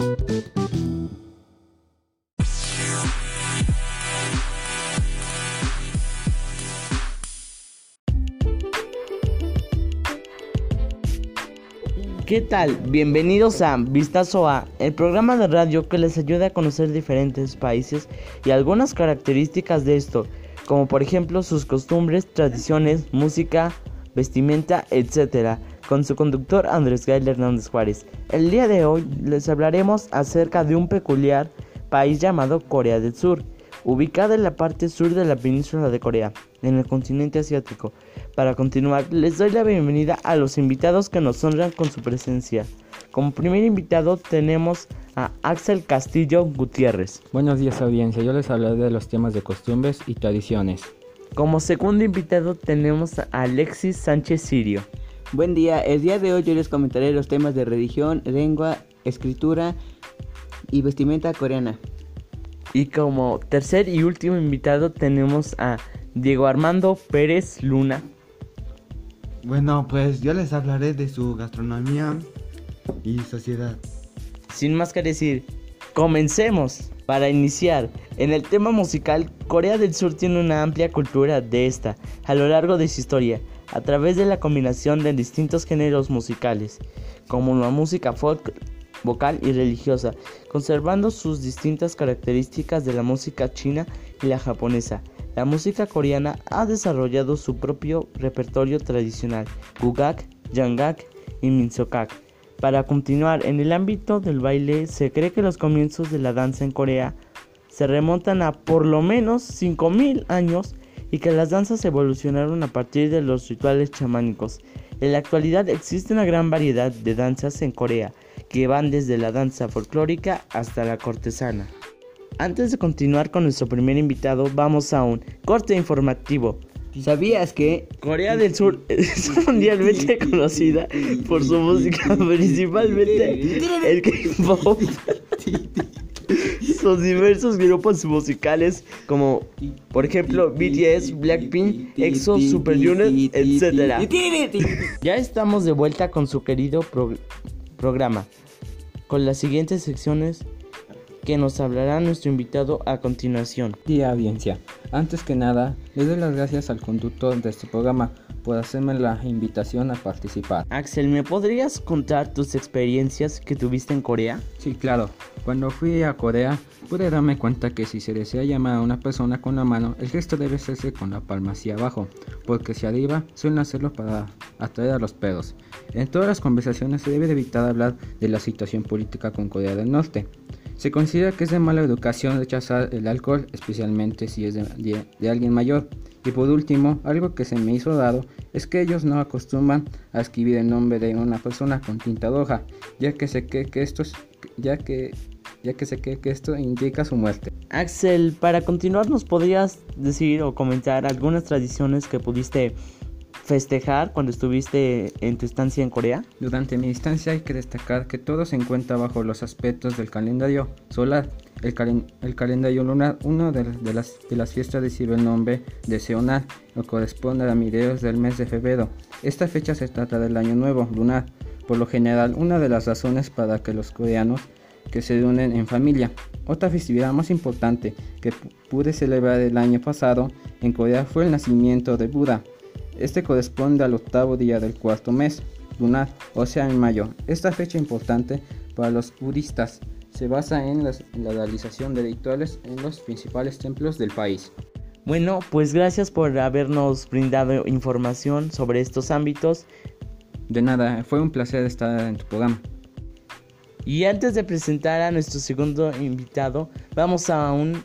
¿Qué tal? Bienvenidos a Vistazo A, el programa de radio que les ayuda a conocer diferentes países y algunas características de esto, como por ejemplo sus costumbres, tradiciones, música, vestimenta, etc., con su conductor Andrés Gael Hernández Juárez. El día de hoy les hablaremos acerca de un peculiar país llamado Corea del Sur, ubicada en la parte sur de la península de Corea, en el continente asiático. Para continuar, les doy la bienvenida a los invitados que nos honran con su presencia. Como primer invitado tenemos a Axel Castillo Gutiérrez. Buenos días audiencia, yo les hablaré de los temas de costumbres y tradiciones. Como segundo invitado tenemos a Alexis Sánchez Sirio. Buen día, el día de hoy yo les comentaré los temas de religión, lengua, escritura y vestimenta coreana. Y como tercer y último invitado tenemos a Diego Armando Pérez Luna. Bueno, pues yo les hablaré de su gastronomía y sociedad. Sin más que decir, comencemos. Para iniciar, en el tema musical, Corea del Sur tiene una amplia cultura de esta a lo largo de su historia, a través de la combinación de distintos géneros musicales, como la música folk, vocal y religiosa, conservando sus distintas características de la música china y la japonesa. La música coreana ha desarrollado su propio repertorio tradicional, gugak, jangak y minsokak. Para continuar, en el ámbito del baile se cree que los comienzos de la danza en Corea se remontan a por lo menos 5000 años y que las danzas evolucionaron a partir de los rituales chamánicos. En la actualidad existe una gran variedad de danzas en Corea, que van desde la danza folclórica hasta la cortesana. Antes de continuar con nuestro primer invitado, vamos a un corte informativo. ¿Sabías que Corea del Sur es mundialmente conocida por su música, principalmente el K-pop? Sus diversos grupos musicales como por ejemplo BTS, Blackpink, EXO, Super Junior, etc. Ya estamos de vuelta con su querido programa, con las siguientes secciones que nos hablará nuestro invitado a continuación. Y audiencia, antes que nada, le doy las gracias al conductor de este programa por hacerme la invitación a participar. Axel, ¿me podrías contar tus experiencias que tuviste en Corea? Sí, claro. Cuando fui a Corea, pude darme cuenta que si se desea llamar a una persona con la mano, el gesto debe hacerse con la palma hacia abajo, porque si arriba suelen hacerlo para atraer a los perros. En todas las conversaciones se debe evitar hablar de la situación política con Corea del Norte. Se considera que es de mala educación rechazar el alcohol, especialmente si es de, alguien mayor. Y por último, algo que se me hizo dado es que ellos no acostumbran a escribir el nombre de una persona con tinta roja, ya que se cree que esto ya que ya que se cree que esto indica su muerte. Axel, para continuar, ¿nos podrías decir o comentar algunas tradiciones que pudiste festejar cuando estuviste en tu estancia en Corea? Durante mi estancia hay que destacar que todo se encuentra bajo los aspectos del calendario solar. El, calendario lunar, una de, las, fiestas recibe el nombre de Seonar, o corresponde a mediados del mes de febrero. Esta fecha se trata del año nuevo lunar. Por lo general, una de las razones para que los coreanos que se reúnen en familia. Otra festividad más importante que pude celebrar el año pasado en Corea fue el nacimiento de Buda. Este corresponde al octavo día del cuarto mes lunar, o sea en mayo. Esta fecha importante para los budistas se basa en, la realización de rituales en los principales templos del país. Bueno, pues gracias por habernos brindado información sobre estos ámbitos. De nada, fue un placer estar en tu programa. Y antes de presentar a nuestro segundo invitado, vamos a un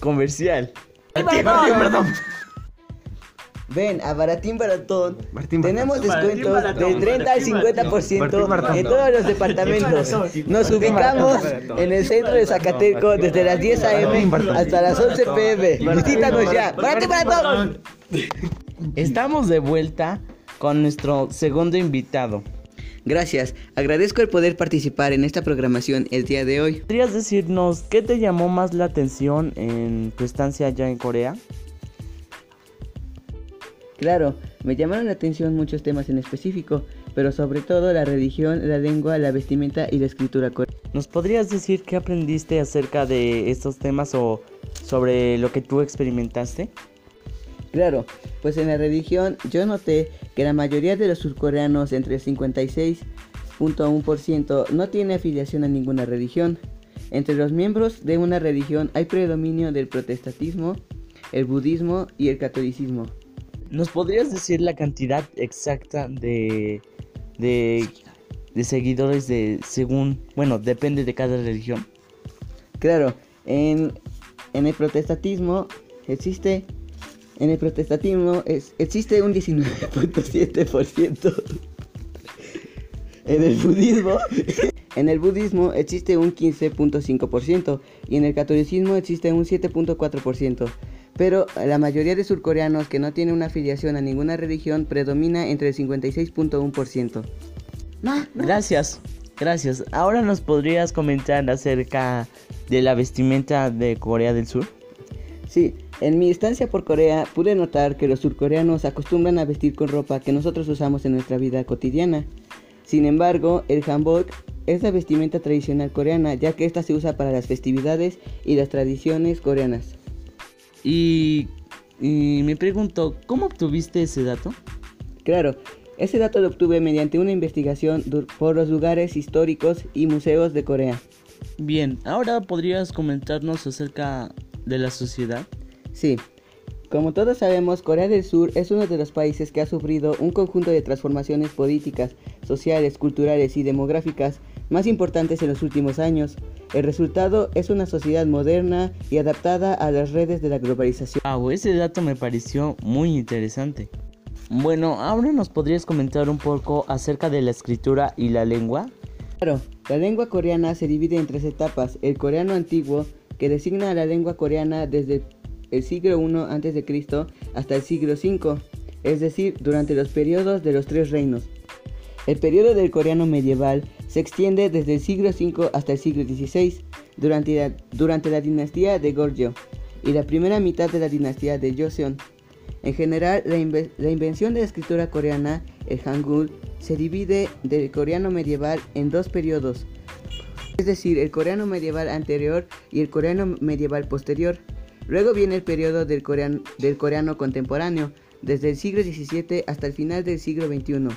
comercial. Ven a Baratín Baratón. Tenemos descuentos de 30 al 50% en todos los departamentos. Nos ubicamos en el centro de Zacateco desde las 10 a.m. hasta las 11 p.m. Visítanos ya. Baratín Baratón. Estamos de vuelta con nuestro segundo invitado. Gracias, agradezco el poder participar en esta programación el día de hoy. ¿Podrías decirnos qué te llamó más la atención en tu estancia allá en Corea? Claro, me llamaron la atención muchos temas en específico, pero sobre todo la religión, la lengua, la vestimenta y la escritura coreana. ¿Nos podrías decir qué aprendiste acerca de estos temas o sobre lo que tú experimentaste? Claro, pues en la religión yo noté que la mayoría de los surcoreanos, entre el 56.1%, no tiene afiliación a ninguna religión. Entre los miembros de una religión hay predominio del protestantismo, el budismo y el catolicismo. ¿Nos podrías decir la cantidad exacta de, de, seguidores de según, bueno, depende de cada religión? Claro, en, en el protestantismo existe en el protestantismo es, existe un 19.7%. en el budismo en el budismo existe un 15.5% y en el catolicismo existe un 7.4%. Pero la mayoría de surcoreanos que no tienen una afiliación a ninguna religión predomina entre el 56.1%. Gracias, gracias. Ahora nos podrías comentar acerca de la vestimenta de Corea del Sur. Sí, en mi estancia por Corea pude notar que los surcoreanos acostumbran a vestir con ropa que nosotros usamos en nuestra vida cotidiana. Sin embargo, el hanbok es la vestimenta tradicional coreana, ya que esta se usa para las festividades y las tradiciones coreanas. Y, y me pregunto, ¿cómo obtuviste ese dato? Claro, ese dato lo obtuve mediante una investigación por los lugares históricos y museos de Corea. Bien, ahora podrías comentarnos acerca de la sociedad? Sí. Como todos sabemos, Corea del Sur es uno de los países que ha sufrido un conjunto de transformaciones políticas, sociales, culturales y demográficas más importantes en los últimos años. El resultado es una sociedad moderna y adaptada a las redes de la globalización. Wow, ese dato me pareció muy interesante. Bueno, ahora nos podrías comentar un poco acerca de la escritura y la lengua. Claro, la lengua coreana se divide en tres etapas, el coreano antiguo, que designa a la lengua coreana desde el siglo I a.C. hasta el siglo V, es decir, durante los periodos de los tres reinos. El periodo del coreano medieval se extiende desde el siglo V hasta el siglo XVI, durante la, dinastía de Goryeo y la primera mitad de la dinastía de Joseon. En general, la, la, invención de la escritura coreana, el Hangul, se divide del coreano medieval en dos periodos, es decir, el coreano medieval anterior y el coreano medieval posterior. Luego viene el periodo del coreano, del coreano contemporáneo, desde el siglo XVII hasta el final del siglo XXI.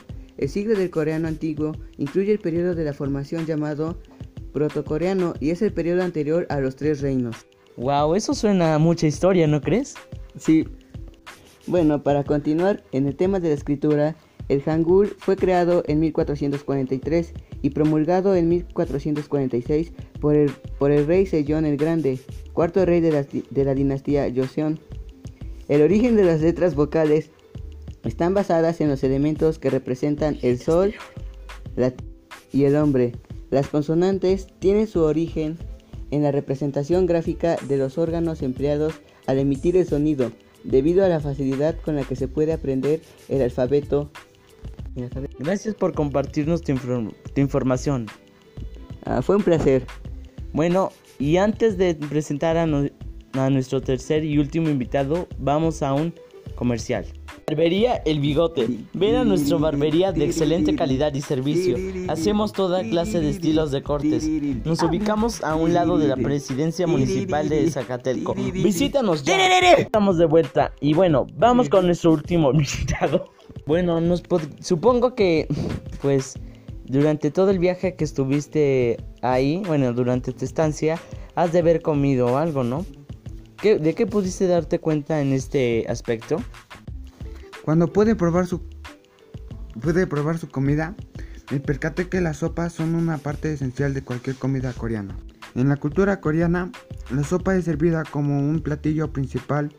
El siglo del coreano antiguo incluye el periodo de la formación llamado protocoreano y es el periodo anterior a los tres reinos. Wow, eso suena a mucha historia, ¿no crees? Sí. Bueno, para continuar en el tema de la escritura, el Hangul fue creado en 1443 y promulgado en 1446 por el, por el rey Sejong el Grande, cuarto rey de la, de la dinastía Joseon. El origen de las letras vocales están basadas en los elementos que representan el sol y el hombre. Las consonantes tienen su origen en la representación gráfica de los órganos empleados al emitir el sonido, debido a la facilidad con la que se puede aprender el alfabeto Gracias por compartirnos tu, información. Ah, fue un placer. Bueno, y antes de presentar a, a nuestro tercer y último invitado, vamos a un comercial. Barbería El Bigote. Ven a nuestra barbería de excelente calidad y servicio. Hacemos toda clase de estilos de cortes. Nos ubicamos a un lado de la presidencia municipal de Zacatelco. Visítanos ya. Estamos de vuelta. Y bueno, vamos con nuestro último invitado. Bueno, nos supongo que pues durante todo el viaje que estuviste ahí, bueno, durante tu estancia, has de haber comido algo, ¿no? ¿De qué pudiste darte cuenta en este aspecto? Cuando pude probar su pude probar su comida, me percaté que las sopas son una parte esencial de cualquier comida coreana. En la cultura coreana, la sopa es servida como un platillo principal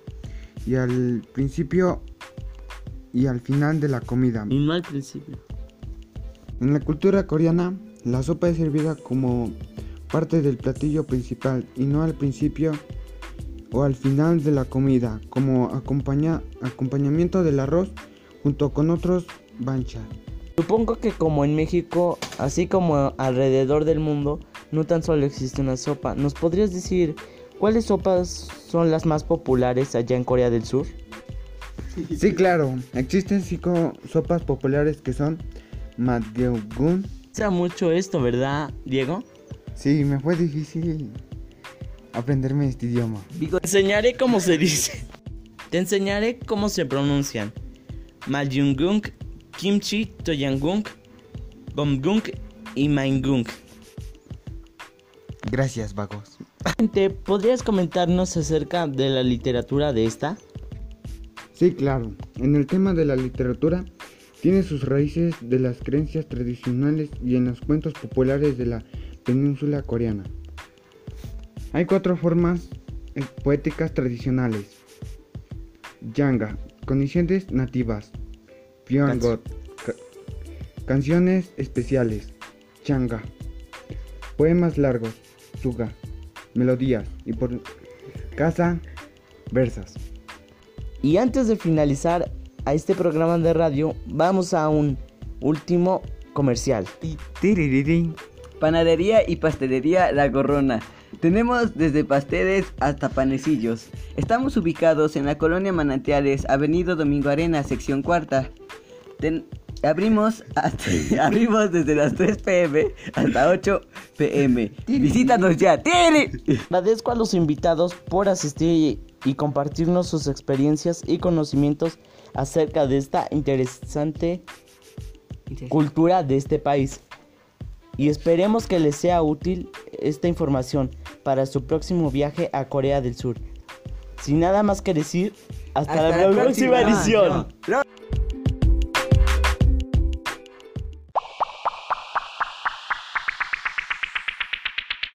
y al principio y al final de la comida. Y no al principio. En la cultura coreana, la sopa es servida como parte del platillo principal y no al principio o al final de la comida, como acompañamiento del arroz junto con otros banchas. Supongo que como en México, así como alrededor del mundo, no tan solo existe una sopa. ¿Nos podrías decir cuáles sopas son las más populares allá en Corea del Sur? Sí, claro. Existen cinco sopas populares que son Madgeogun. Sea mucho esto, ¿verdad, Diego? Sí, me fue difícil aprenderme este idioma. Te enseñaré cómo se dice. Te enseñaré cómo se pronuncian. Maljungung, Kimchi, Toyangung, Gomgung y Maingung. Gracias, vagos. ¿Podrías comentarnos acerca de la literatura de esta? Sí, claro. En el tema de la literatura tiene sus raíces de las creencias tradicionales y en los cuentos populares de la península coreana. Hay cuatro formas eh, poéticas tradicionales. Yanga, condiciones nativas. Pyongot, canciones especiales. Changa, poemas largos. Suga, melodías. Y por casa, versas. Y antes de finalizar a este programa de radio, vamos a un último comercial. Panadería y pastelería La Gorrona. Tenemos desde pasteles hasta panecillos. Estamos ubicados en la colonia Manantiales, Avenida Domingo Arena, sección cuarta. abrimos, abrimos desde las 3 pm hasta 8 pm. Visítanos ya. Agradezco a los invitados por asistir y compartirnos sus experiencias y conocimientos acerca de esta interesante cultura de este país. Y esperemos que les sea útil esta información para su próximo viaje a Corea del Sur. Sin nada más que decir, hasta, la, próxima, edición.